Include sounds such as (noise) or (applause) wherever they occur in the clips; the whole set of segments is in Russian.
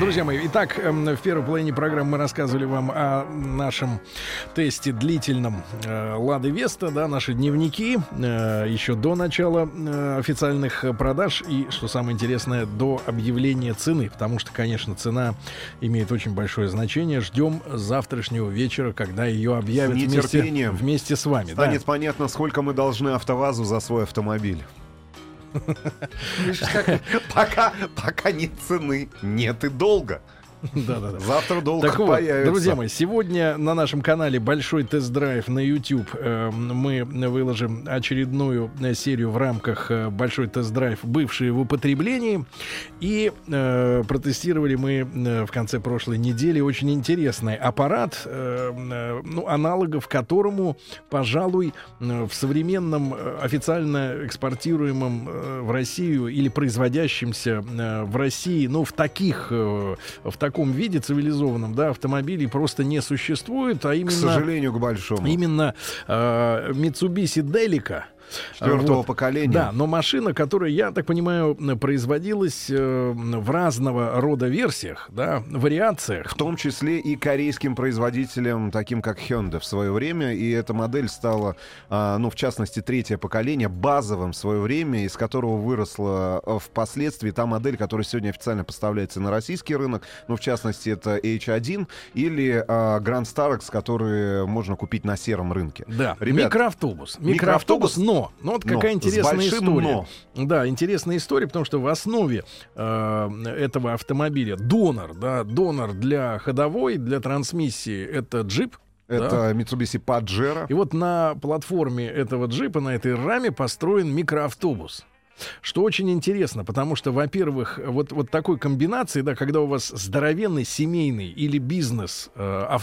Друзья мои, итак, эм, в первой половине программы мы рассказывали вам о нашем тесте длительном э, Лады Веста, да, наши дневники, э, еще до начала э, официальных продаж и, что самое интересное, до объявления цены, потому что, конечно, цена имеет очень большое значение. Ждем завтрашнего вечера, когда ее объявят С вместе, вместе с вами. да. Станет понятно, сколько мы должны АвтоВАЗу за свой автомобиль. Пока, пока нет цены, нет и долго. (laughs) Да-да-да. Завтра долг Так вот, появится. друзья мои, сегодня на нашем канале Большой тест-драйв на YouTube э, мы выложим очередную серию в рамках э, Большой тест-драйв бывшие в употреблении. И э, протестировали мы э, в конце прошлой недели очень интересный аппарат, э, ну, аналогов которому, пожалуй, в современном официально экспортируемом в Россию или производящемся в России, ну, в таких, в таком виде цивилизованном, да, автомобилей просто не существует, а К именно, сожалению, к большому. именно э, Mitsubishi Delica. Четвертого Вот. поколения. Да, но машина, которая, я так понимаю, производилась э, в разного рода версиях, да, вариациях. В том числе и корейским производителям, таким как Hyundai в свое время. И эта модель стала, а, ну, в частности, третье поколение, базовым в свое время, из которого выросла а, впоследствии та модель, которая сегодня официально поставляется на российский рынок. Ну, в частности, это H1 или а, Grand Starex, которые можно купить на сером рынке. Да, Ребят, микроавтобус. микроавтобус, Микроавтобус, но. Ну, вот но, какая с интересная история. Да, интересная история, потому что в основе э, этого автомобиля донор, да, донор для ходовой, для трансмиссии это джип. да. Это Mitsubishi Pajero. И вот на платформе этого джипа, на этой раме построен микроавтобус. Что очень интересно, потому что, во-первых, вот, вот такой комбинации, да, когда у вас здоровенный семейный или бизнес э,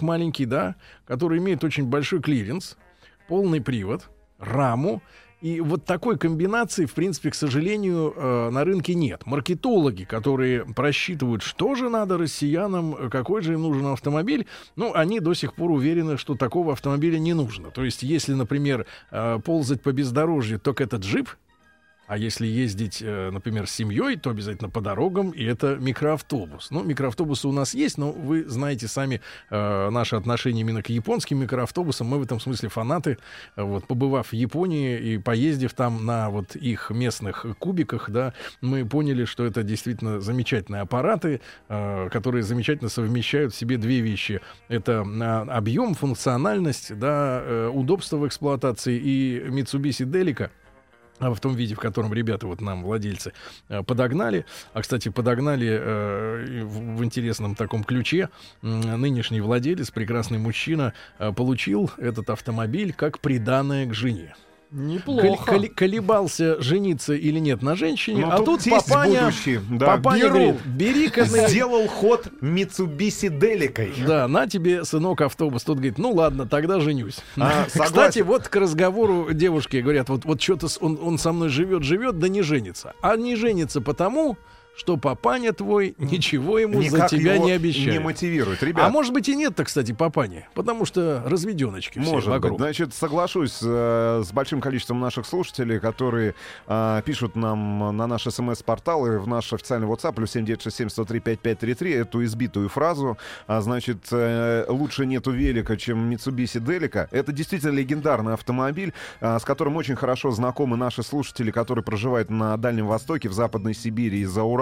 маленький, да, который имеет очень большой клиренс, полный привод, раму, и вот такой комбинации, в принципе, к сожалению, э, на рынке нет. Маркетологи, которые просчитывают, что же надо россиянам, э, какой же им нужен автомобиль, ну, они до сих пор уверены, что такого автомобиля не нужно. То есть, если, например, э, ползать по бездорожью, только это джип, а если ездить, э, например, с семьей, то обязательно по дорогам, и это микроавтобус. Ну, микроавтобусы у нас есть, но вы знаете сами э, наши отношения именно к японским микроавтобусам. Мы в этом смысле фанаты. Вот, побывав в Японии и поездив там на вот их местных кубиках, да, мы поняли, что это действительно замечательные аппараты, э, которые замечательно совмещают в себе две вещи. Это э, объем, функциональность, да, э, удобство в эксплуатации и Mitsubishi Delica — а в том виде, в котором ребята, вот нам, владельцы, э, подогнали. А, кстати, подогнали э, в, в интересном таком ключе. Нынешний владелец, прекрасный мужчина, э, получил этот автомобиль как приданное к жене. Неплохо. Коли- колебался, жениться или нет на женщине, Ну, а тут тут папаня, будущий, да, папаня беру. говорит, бери-ка ты, Сделал ход Mitsubishi Деликой. да, на тебе, сынок, автобус. Тут говорит, ну ладно, тогда женюсь. (laughs) А, Кстати, вот к разговору девушки говорят, вот, вот что-то он, он со мной живет, живет, да не женится. А не женится потому, что папаня твой ничего ему за Никак тебя его не обещает. не мотивирует. Ребят, а может быть и нет-то, кстати, папани, потому что разведеночки Может вокруг. быть. Значит, соглашусь э, с большим количеством наших слушателей, которые э, пишут нам на наш смс-портал и в наш официальный WhatsApp плюс 7967-103-5533 эту избитую фразу. А, значит, э, лучше нету велика, чем Mitsubishi Delica. Это действительно легендарный автомобиль, э, с которым очень хорошо знакомы наши слушатели, которые проживают на Дальнем Востоке, в Западной Сибири и за Уралом.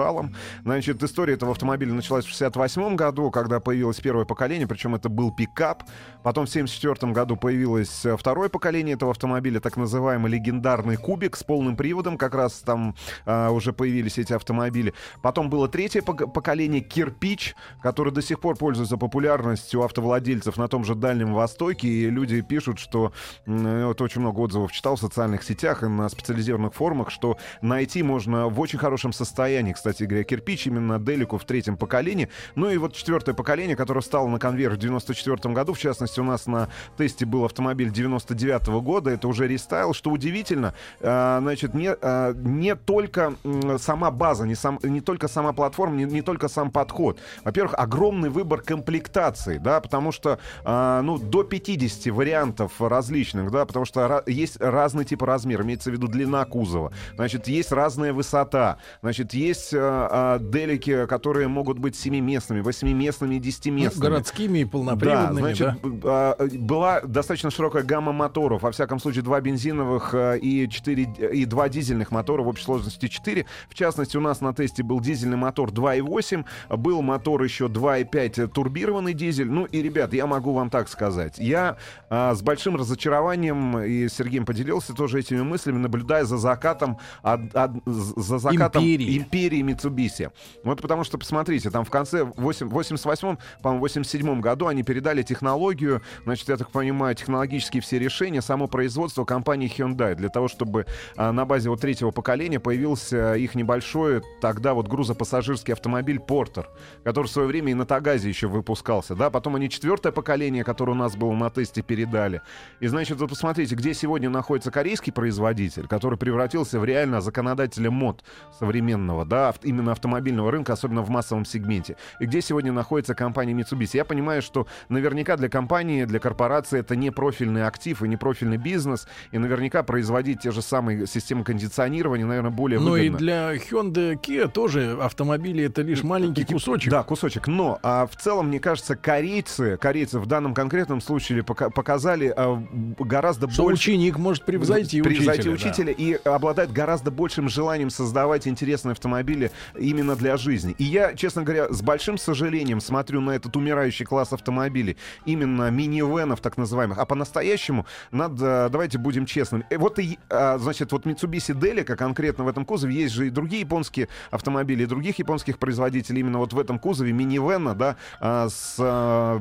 Значит, история этого автомобиля началась в 68 году, когда появилось первое поколение, причем это был пикап. Потом в 74 году появилось э, второе поколение этого автомобиля, так называемый легендарный кубик с полным приводом, как раз там а, уже появились эти автомобили. Потом было третье пок- поколение кирпич, который до сих пор пользуется популярностью автовладельцев на том же Дальнем Востоке, и люди пишут, что вот очень много отзывов читал в социальных сетях и на специализированных форумах, что найти можно в очень хорошем состоянии, кстати кстати говоря, кирпич именно Делику в третьем поколении. Ну и вот четвертое поколение, которое стало на конвейер в 94 году. В частности, у нас на тесте был автомобиль 99 года. Это уже рестайл. Что удивительно, э, значит, не, э, не только сама база, не, сам, не только сама платформа, не, не только сам подход. Во-первых, огромный выбор комплектаций, да, потому что, э, ну, до 50 вариантов различных, да, потому что есть разный тип размер, имеется в виду длина кузова, значит, есть разная высота, значит, есть э, э, делики, которые могут быть семиместными, восьмиместными, Ну, десятиместными. городскими и Да, полноприводными, значит, да. а, была достаточно широкая гамма моторов. Во всяком случае, два бензиновых а, и, 4, и два дизельных мотора, в общей сложности 4. В частности, у нас на тесте был дизельный мотор 2.8, был мотор еще 2.5 турбированный дизель. Ну и, ребят, я могу вам так сказать. Я а, с большим разочарованием, и Сергеем поделился тоже этими мыслями, наблюдая за закатом, от- от- за закатом Империи. империи Mitsubishi. Вот потому что, посмотрите, там в конце 8, 88 по-моему, 87 году они передали технологию, значит, я так понимаю, технологические все решения, само производство компании Hyundai для того, чтобы а, на базе вот третьего поколения появился их небольшой тогда вот грузопассажирский автомобиль Porter, который в свое время и на Тагазе еще выпускался, да, потом они четвертое поколение, которое у нас было на тесте, передали. И, значит, вот посмотрите, где сегодня находится корейский производитель, который превратился в реально законодателя мод современного, да, именно автомобильного рынка, особенно в массовом сегменте. И где сегодня находится компания Mitsubishi. Я понимаю, что наверняка для компании, для корпорации это не профильный актив и не профильный бизнес, и наверняка производить те же самые системы кондиционирования, наверное, более Ну и выгодно. для Hyundai Kia тоже автомобили это лишь маленький кусочек. Да, кусочек. Но а, в целом, мне кажется, корейцы, корейцы в данном конкретном случае пока- показали а, гораздо Что больше... ученик может превзойти, превзойти учителя. учителя и обладает гораздо большим желанием создавать интересные автомобили именно для жизни. И я, честно говоря, с большим сожалением смотрю на этот умирающий класс автомобилей, именно минивенов так называемых. А по-настоящему надо, давайте будем честными. Э, Вот и, а, значит, вот Mitsubishi Delica конкретно в этом кузове есть же и другие японские автомобили, и других японских производителей именно вот в этом кузове минивена, да, а, с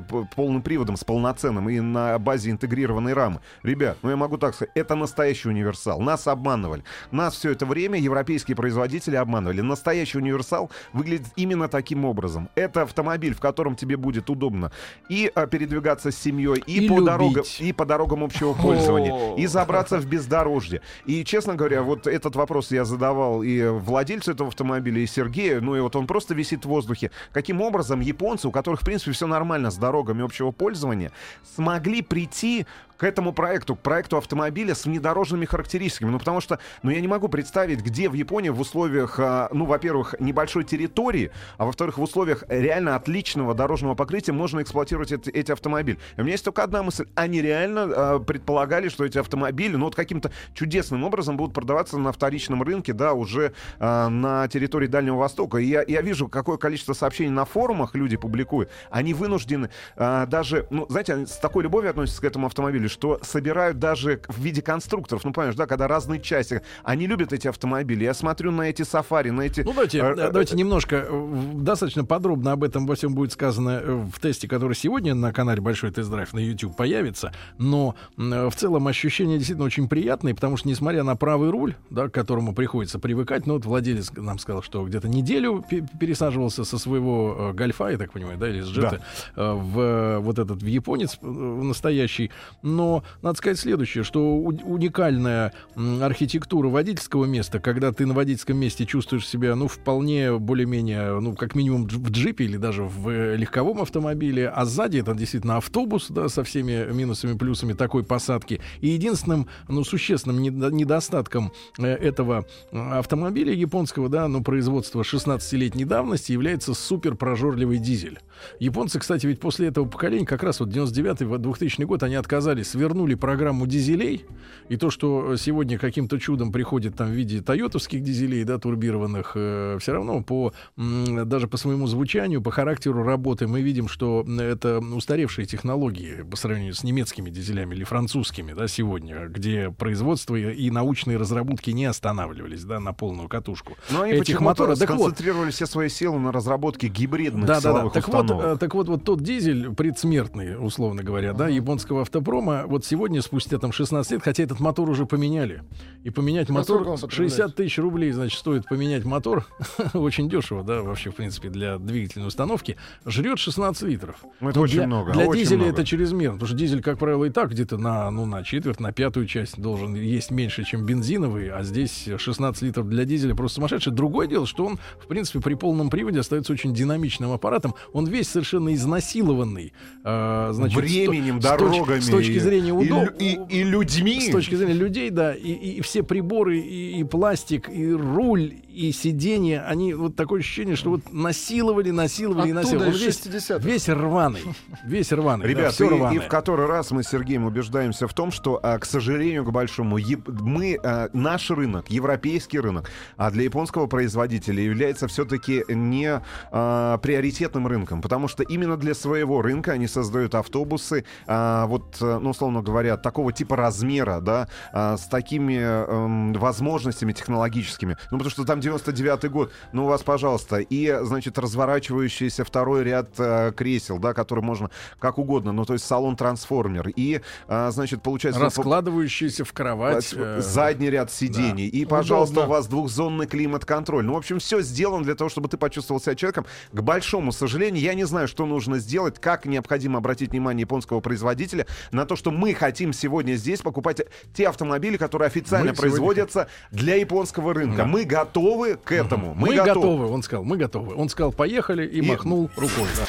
п- полным приводом, с полноценным и на базе интегрированной рамы. Ребят, ну я могу так сказать, это настоящий универсал. Нас обманывали. Нас все это время европейские производители обманывали. Настоящий универсал выглядит именно таким образом. Это автомобиль, в котором тебе будет удобно и а, передвигаться с семьей, и, И по любить. дорогам, и по дорогам общего пользования, и забраться в бездорожье. И, честно говоря, вот этот вопрос я задавал и владельцу этого автомобиля, и Сергею, ну и вот он просто висит в воздухе. Каким образом японцы, у которых, в принципе, все нормально с дорогами общего пользования, смогли прийти к этому проекту, к проекту автомобиля с внедорожными характеристиками. Ну, потому что, ну, я не могу представить, где в Японии в условиях, а, ну, во-первых, небольшой территории, а во-вторых, в условиях реально отличного дорожного покрытия можно эксплуатировать эти, эти автомобили. У меня есть только одна мысль. Они реально а, предполагали, что эти автомобили, ну, вот каким-то чудесным образом будут продаваться на вторичном рынке, да, уже а, на территории Дальнего Востока. И я, я вижу, какое количество сообщений на форумах люди публикуют. Они вынуждены а, даже, ну, знаете, с такой любовью относятся к этому автомобилю, что собирают даже в виде конструкторов, ну, понимаешь, да, когда разные части. Они любят эти автомобили. Я смотрю на эти сафари, на эти... Ну, давайте, э, э, давайте немножко, э, достаточно подробно об этом во всем будет сказано в тесте, который сегодня на канале Большой тест-драйв на YouTube появится. Но в целом ощущения действительно очень приятные, потому что, несмотря на правый руль, да, к которому приходится привыкать, ну, вот владелец нам сказал, что где-то неделю пе- пересаживался со своего гольфа, я так понимаю, да, или с джета, э, в вот этот в японец настоящий. Но надо сказать следующее, что уникальная архитектура водительского места, когда ты на водительском месте чувствуешь себя, ну, вполне более-менее, ну, как минимум в джипе или даже в э, легковом автомобиле, а сзади это действительно автобус, да, со всеми минусами, плюсами такой посадки. И единственным, ну, существенным недо- недостатком э, этого автомобиля японского, да, ну, производства 16-летней давности является супер прожорливый дизель. Японцы, кстати, ведь после этого поколения, как раз вот 99-2000 год, они отказались, свернули программу дизелей, и то, что сегодня каким-то чудом приходит там в виде тойотовских дизелей, да, турбированных, э, все равно по, м, даже по своему звучанию, по характеру работы мы видим, что это устаревшие технологии по сравнению с немецкими дизелями или французскими, да, сегодня, где производство и научные разработки не останавливались, да, на полную катушку. Но они этих моторов. Так вот, сконцентрировали все свои силы на разработке гибридных да, да, да. силовых Так вот, установок. э, так вот, вот тот дизель предсмертный, условно говоря, да, японского автопрома, можно вот сегодня, спустя там 16 лет, хотя этот мотор уже поменяли, и поменять А мотор он потребляет? 60 тысяч рублей, значит, стоит поменять мотор, (laughs) очень дешево, да, вообще, в принципе, для двигательной установки, жрет 16 литров. Ну, это Ну, очень для, много, Для очень дизеля много. это чрезмерно, потому что дизель, как правило, и так где-то на, ну, на четверть, на пятую часть должен есть меньше, чем бензиновый, а здесь 16 литров для дизеля просто сумасшедший. Другое дело, что он, в принципе, при полном приводе остается очень динамичным аппаратом. Он весь совершенно изнасилованный. э, значит, Временем, с дорогами. С точки зрения и, удобства. лю- и, и людьми. С точки зрения людей, да, и, и- и все приборы, и, и пластик, и руль, и сиденье, они вот такое ощущение, что вот насиловали, насиловали, и Оттуда, насиловали. Он из весь, 60-х. весь рваный, весь рваный. да, Ребят, всё и, и в который раз мы с Сергеем убеждаемся в том, что, а, к сожалению, к большому, мы, а, наш рынок, европейский рынок, а для японского производителя является все-таки не а, приоритетным рынком, потому что именно для своего рынка они создают автобусы, а, вот, а, ну, условно говоря, такого типа размера, да, а, с такими эм, возможностями технологическими. Ну, потому что там 99-й год, ну, у вас, пожалуйста, и, значит, разворачивающийся второй ряд э, кресел, да, который можно как угодно, ну, то есть салон-трансформер, и, а, значит, получается... по- Раскладывающийся в кровать. э, задний ряд сидений. И, пожалуйста, Удобно. у вас двухзонный климат-контроль. Ну, в общем, все сделано для того, чтобы ты почувствовал себя человеком. К большому сожалению, я не знаю, что нужно сделать, как необходимо обратить внимание японского производителя на то, что мы хотим сегодня здесь покупать те автомобили, которые официально Мы сегодня- производятся для японского рынка. Да. Мы готовы к этому. Мы, готовы. он сказал, мы готовы. Он сказал, поехали, и, И- махнул рукой. да.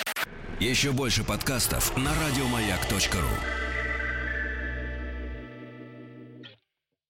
Еще больше подкастов на радиомаяк.ру.